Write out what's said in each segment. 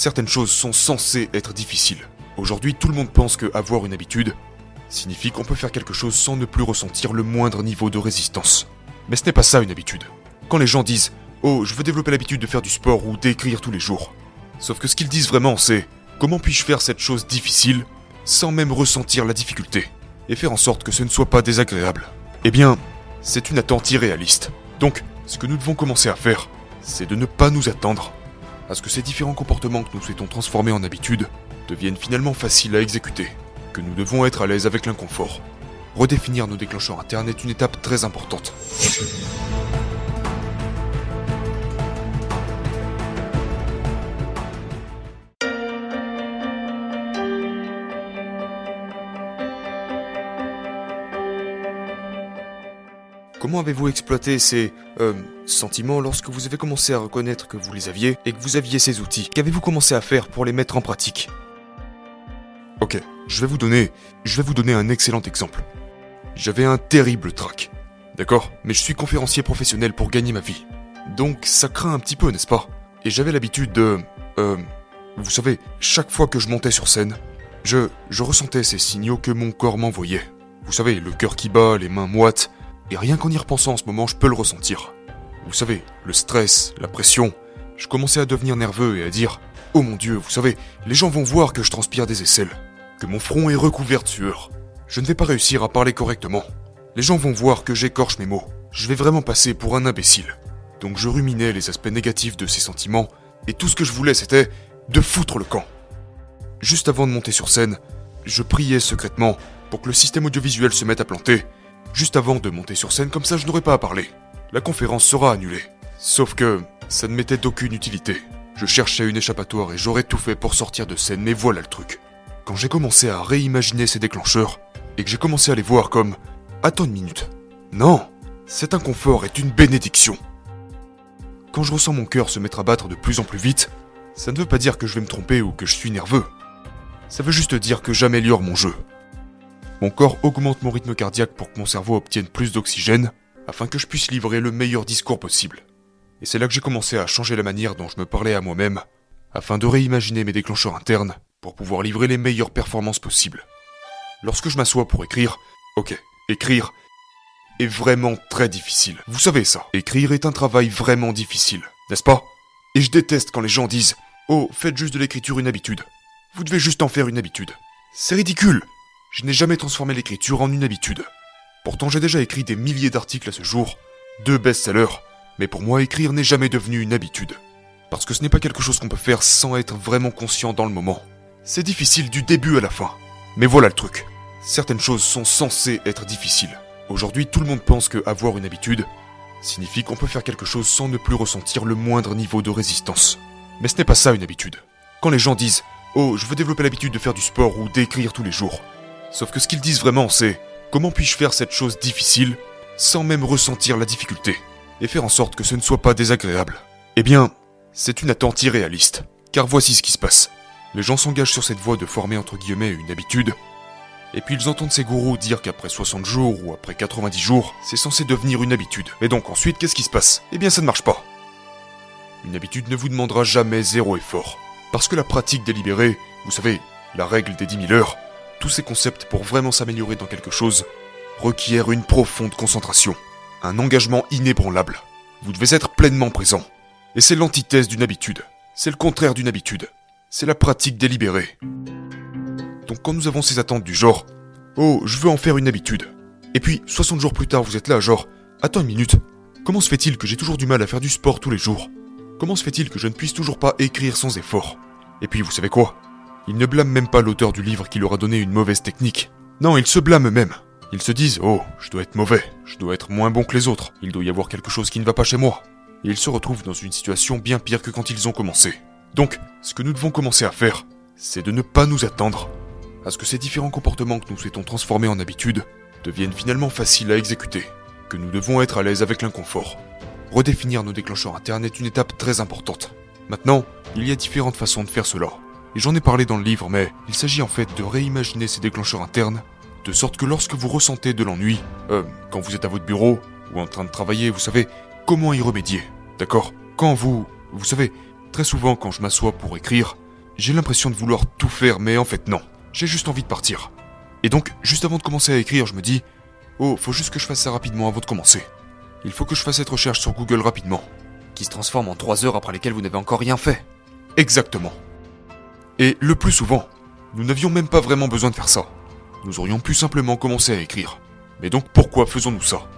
Certaines choses sont censées être difficiles. Aujourd'hui, tout le monde pense que avoir une habitude signifie qu'on peut faire quelque chose sans ne plus ressentir le moindre niveau de résistance. Mais ce n'est pas ça une habitude. Quand les gens disent Oh, je veux développer l'habitude de faire du sport ou d'écrire tous les jours. Sauf que ce qu'ils disent vraiment, c'est Comment puis-je faire cette chose difficile sans même ressentir la difficulté et faire en sorte que ce ne soit pas désagréable? Eh bien, c'est une attente irréaliste. Donc, ce que nous devons commencer à faire, c'est de ne pas nous attendre à ce que ces différents comportements que nous souhaitons transformer en habitudes deviennent finalement faciles à exécuter, que nous devons être à l'aise avec l'inconfort. Redéfinir nos déclencheurs internes est une étape très importante. Comment avez-vous exploité ces euh, sentiments lorsque vous avez commencé à reconnaître que vous les aviez et que vous aviez ces outils? Qu'avez-vous commencé à faire pour les mettre en pratique? Ok, je vais vous donner, un excellent exemple. J'avais un terrible trac, d'accord? Mais je suis conférencier professionnel pour gagner ma vie, donc ça craint un petit peu, n'est-ce pas? Et j'avais l'habitude de, euh, vous savez, chaque fois que je montais sur scène, je, je ressentais ces signaux que mon corps m'envoyait. Vous savez, le cœur qui bat, les mains moites, et rien qu'en y repensant en ce moment, je peux le ressentir. Vous savez, le stress, la pression, je commençais à devenir nerveux et à dire Oh mon dieu, vous savez, les gens vont voir que je transpire des aisselles, que mon front est recouvert de sueur. Je ne vais pas réussir à parler correctement. Les gens vont voir que j'écorche mes mots. Je vais vraiment passer pour un imbécile. Donc je ruminais les aspects négatifs de ces sentiments, et tout ce que je voulais c'était de foutre le camp. Juste avant de monter sur scène, je priais secrètement pour que le système audiovisuel se mette à planter Juste avant de monter sur scène, comme ça je n'aurai pas à parler. La conférence sera annulée. Sauf que ça ne m'était d'aucune utilité. Je cherchais une échappatoire et j'aurais tout fait pour sortir de scène, mais voilà le truc. Quand j'ai commencé à réimaginer ces déclencheurs, et que j'ai commencé à les voir comme Attends une minute. Non, cet inconfort est une bénédiction. Quand je ressens mon cœur se mettre à battre de plus en plus vite, ça ne veut pas dire que je vais me tromper ou que je suis nerveux. Ça veut juste dire que j'améliore mon jeu. Mon corps augmente mon rythme cardiaque pour que mon cerveau obtienne plus d'oxygène, afin que je puisse livrer le meilleur discours possible. Et c'est là que j'ai commencé à changer la manière dont je me parlais à moi-même, afin de réimaginer mes déclencheurs internes pour pouvoir livrer les meilleures performances possibles. Lorsque je m'assois pour écrire, ok, écrire est vraiment très difficile. Vous savez ça. Écrire est un travail vraiment difficile, n'est-ce pas? Et je déteste quand les gens disent Oh, faites juste de l'écriture une habitude. Vous devez juste en faire une habitude. C'est ridicule. Je n'ai jamais transformé l'écriture en une habitude. Pourtant j'ai déjà écrit des milliers d'articles à ce jour, deux best-sellers, mais pour moi écrire n'est jamais devenu une habitude. Parce que ce n'est pas quelque chose qu'on peut faire sans être vraiment conscient dans le moment. C'est difficile du début à la fin. Mais voilà le truc. Certaines choses sont censées être difficiles. Aujourd'hui, tout le monde pense que avoir une habitude signifie qu'on peut faire quelque chose sans ne plus ressentir le moindre niveau de résistance. Mais ce n'est pas ça une habitude. Quand les gens disent Oh, je veux développer l'habitude de faire du sport ou d'écrire tous les jours, Sauf que ce qu'ils disent vraiment, c'est comment puis-je faire cette chose difficile sans même ressentir la difficulté et faire en sorte que ce ne soit pas désagréable? Eh bien, c'est une attente irréaliste. Car voici ce qui se passe. Les gens s'engagent sur cette voie de former entre guillemets une habitude, et puis ils entendent ces gourous dire qu'après 60 jours ou après 90 jours, c'est censé devenir une habitude. Et donc ensuite, qu'est-ce qui se passe? Eh bien ça ne marche pas. Une habitude ne vous demandera jamais zéro effort. Parce que la pratique délibérée, vous savez, la règle des 10 000 heures, tous ces concepts pour vraiment s'améliorer dans quelque chose requièrent une profonde concentration, un engagement inébranlable. Vous devez être pleinement présent. Et c'est l'antithèse d'une habitude. C'est le contraire d'une habitude. C'est la pratique délibérée. Donc quand nous avons ces attentes du genre Oh, je veux en faire une habitude. Et puis, 60 jours plus tard, vous êtes là, genre Attends une minute. Comment se fait-il que j'ai toujours du mal à faire du sport tous les jours? Comment se fait-il que je ne puisse toujours pas écrire sans effort? Et puis, vous savez quoi? Ils ne blâment même pas l'auteur du livre qui leur a donné une mauvaise technique. Non, ils se blâment eux-mêmes. Ils se disent Oh, je dois être mauvais, je dois être moins bon que les autres, il doit y avoir quelque chose qui ne va pas chez moi. Et ils se retrouvent dans une situation bien pire que quand ils ont commencé. Donc, ce que nous devons commencer à faire, c'est de ne pas nous attendre à ce que ces différents comportements que nous souhaitons transformer en habitude deviennent finalement faciles à exécuter, que nous devons être à l'aise avec l'inconfort. Redéfinir nos déclencheurs internes est une étape très importante. Maintenant, il y a différentes façons de faire cela. Et j'en ai parlé dans le livre, mais il s'agit en fait de réimaginer ces déclencheurs internes, de sorte que lorsque vous ressentez de l'ennui, euh, quand vous êtes à votre bureau, ou en train de travailler, vous savez comment y remédier, d'accord? Quand vous... Vous savez, très souvent quand je m'assois pour écrire, J'ai l'impression de vouloir tout faire, mais en fait non. J'ai juste envie de partir. Et donc, juste avant de commencer à écrire, je me dis Oh, faut juste que je fasse ça rapidement avant de commencer. Il faut que je fasse cette recherche sur Google rapidement. Qui se transforme en 3 heures après lesquelles vous n'avez encore rien fait. Exactement. Et le plus souvent, nous n'avions même pas vraiment besoin de faire ça. Nous aurions pu simplement commencer à écrire. Mais donc pourquoi faisons-nous ça?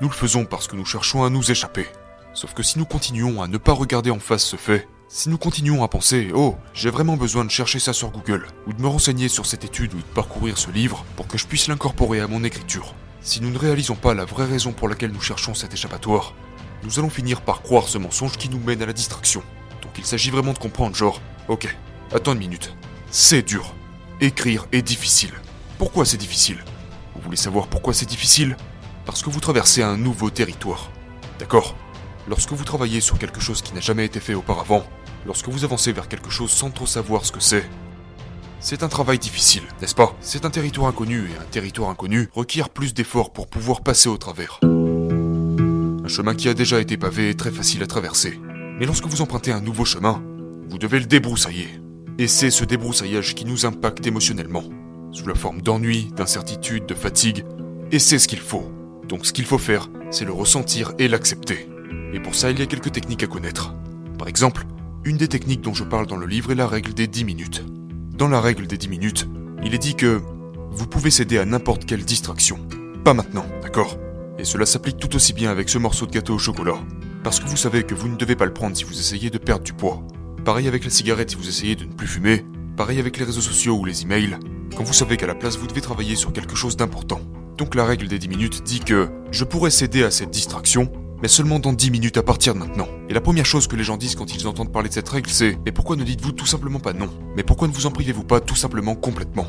Nous le faisons parce que nous cherchons à nous échapper. Sauf que si nous continuons à ne pas regarder en face ce fait, si nous continuons à penser Oh, j'ai vraiment besoin de chercher ça sur Google, ou de me renseigner sur cette étude ou de parcourir ce livre pour que je puisse l'incorporer à mon écriture, si nous ne réalisons pas la vraie raison pour laquelle nous cherchons cet échappatoire, nous allons finir par croire ce mensonge qui nous mène à la distraction. Donc il s'agit vraiment de comprendre genre, ok, attends une minute. C'est dur. Écrire est difficile. Pourquoi c'est difficile? Vous voulez savoir pourquoi c'est difficile? Parce que vous traversez un nouveau territoire. D'accord? Lorsque vous travaillez sur quelque chose qui n'a jamais été fait auparavant, lorsque vous avancez vers quelque chose sans trop savoir ce que c'est, c'est un travail difficile, n'est-ce pas? C'est un territoire inconnu et un territoire inconnu requiert plus d'efforts pour pouvoir passer au travers. Un chemin qui a déjà été pavé est très facile à traverser. Mais lorsque vous empruntez un nouveau chemin, vous devez le débroussailler. Et c'est ce débroussaillage qui nous impacte émotionnellement, sous la forme d'ennui, d'incertitude, de fatigue, et c'est ce qu'il faut. Donc ce qu'il faut faire, c'est le ressentir et l'accepter. Et pour ça, il y a quelques techniques à connaître. Par exemple, une des techniques dont je parle dans le livre est la règle des 10 minutes. Dans la règle des 10 minutes, il est dit que vous pouvez céder à n'importe quelle distraction. Pas maintenant, d'accord? Et cela s'applique tout aussi bien avec ce morceau de gâteau au chocolat. Parce que vous savez que vous ne devez pas le prendre si vous essayez de perdre du poids. Pareil avec la cigarette si vous essayez de ne plus fumer. Pareil avec les réseaux sociaux ou les emails. Quand vous savez qu'à la place vous devez travailler sur quelque chose d'important. Donc la règle des 10 minutes dit que je pourrais céder à cette distraction mais seulement dans 10 minutes à partir de maintenant. Et la première chose que les gens disent quand ils entendent parler de cette règle, c'est Mais pourquoi ne dites-vous tout simplement pas non? Mais pourquoi ne vous en privez-vous pas tout simplement complètement?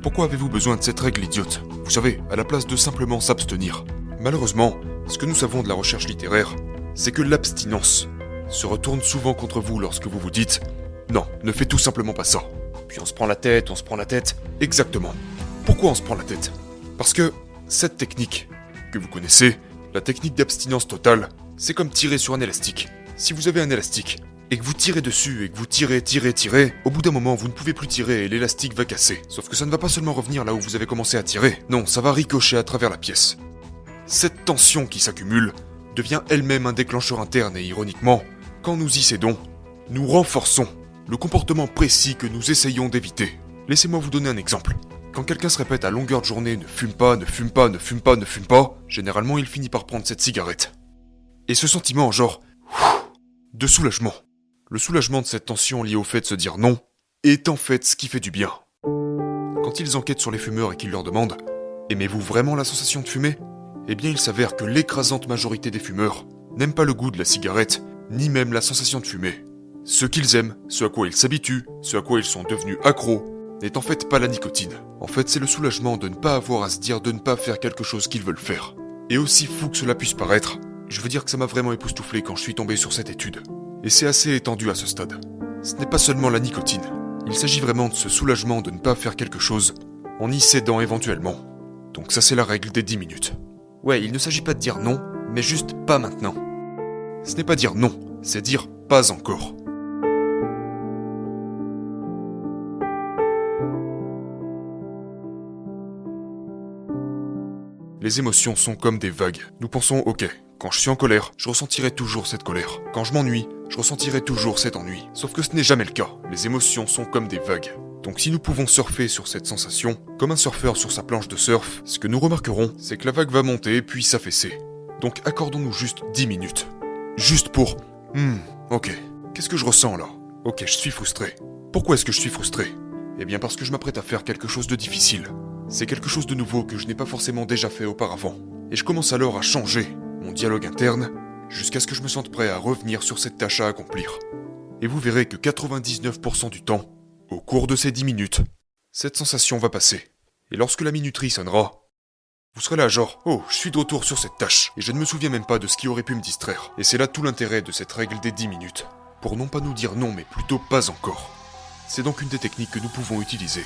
Pourquoi avez-vous besoin de cette règle idiote? Vous savez, à la place de simplement s'abstenir. Malheureusement, ce que nous savons de la recherche littéraire, c'est que l'abstinence se retourne souvent contre vous lorsque vous vous dites Non, ne fais tout simplement pas ça. Puis on se prend la tête, on se prend la tête. Exactement. Pourquoi on se prend la tête? Parce que cette technique que vous connaissez, la technique d'abstinence totale, c'est comme tirer sur un élastique. Si vous avez un élastique, et que vous tirez dessus, et que vous tirez, tirez, tirez, au bout d'un moment, vous ne pouvez plus tirer et l'élastique va casser. Sauf que ça ne va pas seulement revenir là où vous avez commencé à tirer, non, ça va ricocher à travers la pièce. Cette tension qui s'accumule devient elle-même un déclencheur interne et ironiquement, quand nous y cédons, nous renforçons le comportement précis que nous essayons d'éviter. Laissez-moi vous donner un exemple. Quand quelqu'un se répète à longueur de journée ne fume pas, ne fume pas, ne fume pas, ne fume pas, généralement il finit par prendre cette cigarette. Et ce sentiment, genre, de soulagement. Le soulagement de cette tension liée au fait de se dire non est en fait ce qui fait du bien. Quand ils enquêtent sur les fumeurs et qu'ils leur demandent Aimez-vous vraiment la sensation de fumer? Eh bien, il s'avère que l'écrasante majorité des fumeurs n'aiment pas le goût de la cigarette, ni même la sensation de fumer. Ce qu'ils aiment, ce à quoi ils s'habituent, ce à quoi ils sont devenus accros, n'est en fait pas la nicotine. En fait, c'est le soulagement de ne pas avoir à se dire de ne pas faire quelque chose qu'ils veulent faire. Et aussi fou que cela puisse paraître, je veux dire que ça m'a vraiment époustouflé quand je suis tombé sur cette étude. Et c'est assez étendu à ce stade. Ce n'est pas seulement la nicotine. Il s'agit vraiment de ce soulagement de ne pas faire quelque chose en y cédant éventuellement. Donc ça c'est la règle des 10 minutes. Ouais, il ne s'agit pas de dire non, mais juste pas maintenant. Ce n'est pas dire non, c'est dire pas encore. Les émotions sont comme des vagues. Nous pensons, ok, quand je suis en colère, je ressentirai toujours cette colère. Quand je m'ennuie, je ressentirai toujours cet ennui. Sauf que ce n'est jamais le cas. Les émotions sont comme des vagues. Donc si nous pouvons surfer sur cette sensation, comme un surfeur sur sa planche de surf, ce que nous remarquerons, c'est que la vague va monter puis s'affaisser. Donc accordons-nous juste 10 minutes. Juste pour... Hmm, ok. Qu'est-ce que je ressens là? Ok, je suis frustré. Pourquoi est-ce que je suis frustré? Eh bien parce que je m'apprête à faire quelque chose de difficile. C'est quelque chose de nouveau que je n'ai pas forcément déjà fait auparavant. Et je commence alors à changer mon dialogue interne jusqu'à ce que je me sente prêt à revenir sur cette tâche à accomplir. Et vous verrez que 99% du temps, au cours de ces 10 minutes, cette sensation va passer. Et lorsque la minuterie sonnera, vous serez là genre, oh, je suis de retour sur cette tâche, et je ne me souviens même pas de ce qui aurait pu me distraire. Et c'est là tout l'intérêt de cette règle des 10 minutes. Pour non pas nous dire non, mais plutôt pas encore. C'est donc une des techniques que nous pouvons utiliser.